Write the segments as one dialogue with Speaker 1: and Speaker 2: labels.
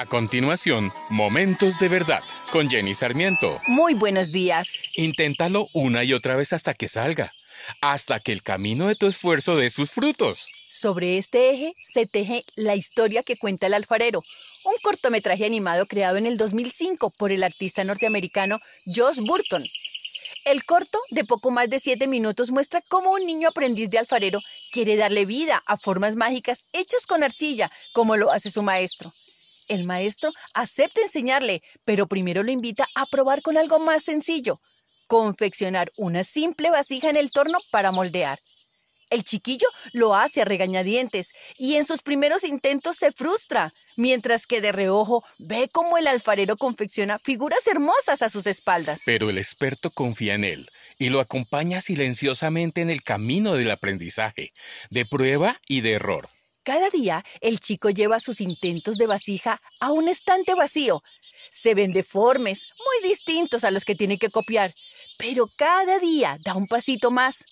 Speaker 1: A continuación, Momentos de Verdad con Jenny Sarmiento.
Speaker 2: Muy buenos días.
Speaker 1: Inténtalo una y otra vez hasta que salga, hasta que el camino de tu esfuerzo dé sus frutos.
Speaker 2: Sobre este eje se teje la historia que cuenta el alfarero, un cortometraje animado creado en el 2005 por el artista norteamericano Josh Burton. El corto, de poco más de siete minutos, muestra cómo un niño aprendiz de alfarero quiere darle vida a formas mágicas hechas con arcilla, como lo hace su maestro. El maestro acepta enseñarle, pero primero lo invita a probar con algo más sencillo, confeccionar una simple vasija en el torno para moldear. El chiquillo lo hace a regañadientes y en sus primeros intentos se frustra, mientras que de reojo ve cómo el alfarero confecciona figuras hermosas a sus espaldas.
Speaker 1: Pero el experto confía en él y lo acompaña silenciosamente en el camino del aprendizaje, de prueba y de error.
Speaker 2: Cada día el chico lleva sus intentos de vasija a un estante vacío. Se ven deformes, muy distintos a los que tiene que copiar, pero cada día da un pasito más.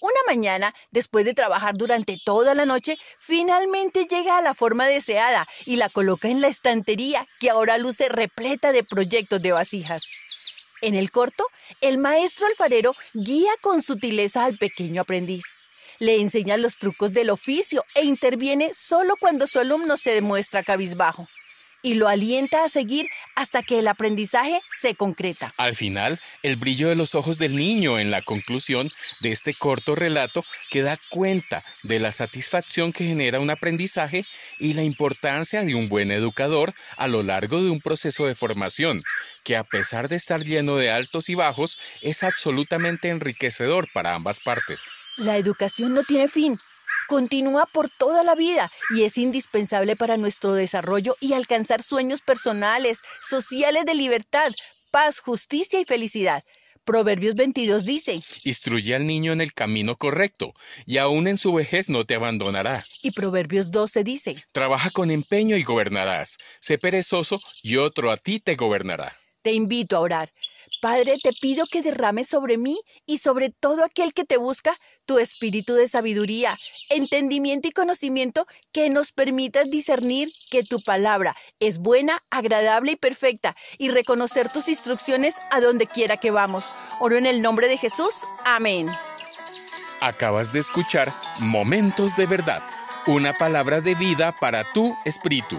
Speaker 2: Una mañana, después de trabajar durante toda la noche, finalmente llega a la forma deseada y la coloca en la estantería que ahora luce repleta de proyectos de vasijas. En el corto, el maestro alfarero guía con sutileza al pequeño aprendiz. Le enseña los trucos del oficio e interviene solo cuando su alumno se demuestra cabizbajo y lo alienta a seguir hasta que el aprendizaje se concreta.
Speaker 1: Al final, el brillo de los ojos del niño en la conclusión de este corto relato que da cuenta de la satisfacción que genera un aprendizaje y la importancia de un buen educador a lo largo de un proceso de formación, que a pesar de estar lleno de altos y bajos, es absolutamente enriquecedor para ambas partes.
Speaker 2: La educación no tiene fin, continúa por toda la vida y es indispensable para nuestro desarrollo y alcanzar sueños personales, sociales de libertad, paz, justicia y felicidad. Proverbios 22 dice,
Speaker 1: Instruye al niño en el camino correcto, y aún en su vejez no te abandonará.
Speaker 2: Y Proverbios 12 dice,
Speaker 1: Trabaja con empeño y gobernarás. Sé perezoso y otro a ti te gobernará.
Speaker 2: Te invito a orar. Padre, te pido que derrames sobre mí y sobre todo aquel que te busca tu espíritu de sabiduría, entendimiento y conocimiento que nos permitas discernir que tu palabra es buena, agradable y perfecta y reconocer tus instrucciones a donde quiera que vamos. Oro en el nombre de Jesús. Amén.
Speaker 1: Acabas de escuchar Momentos de Verdad, una palabra de vida para tu espíritu.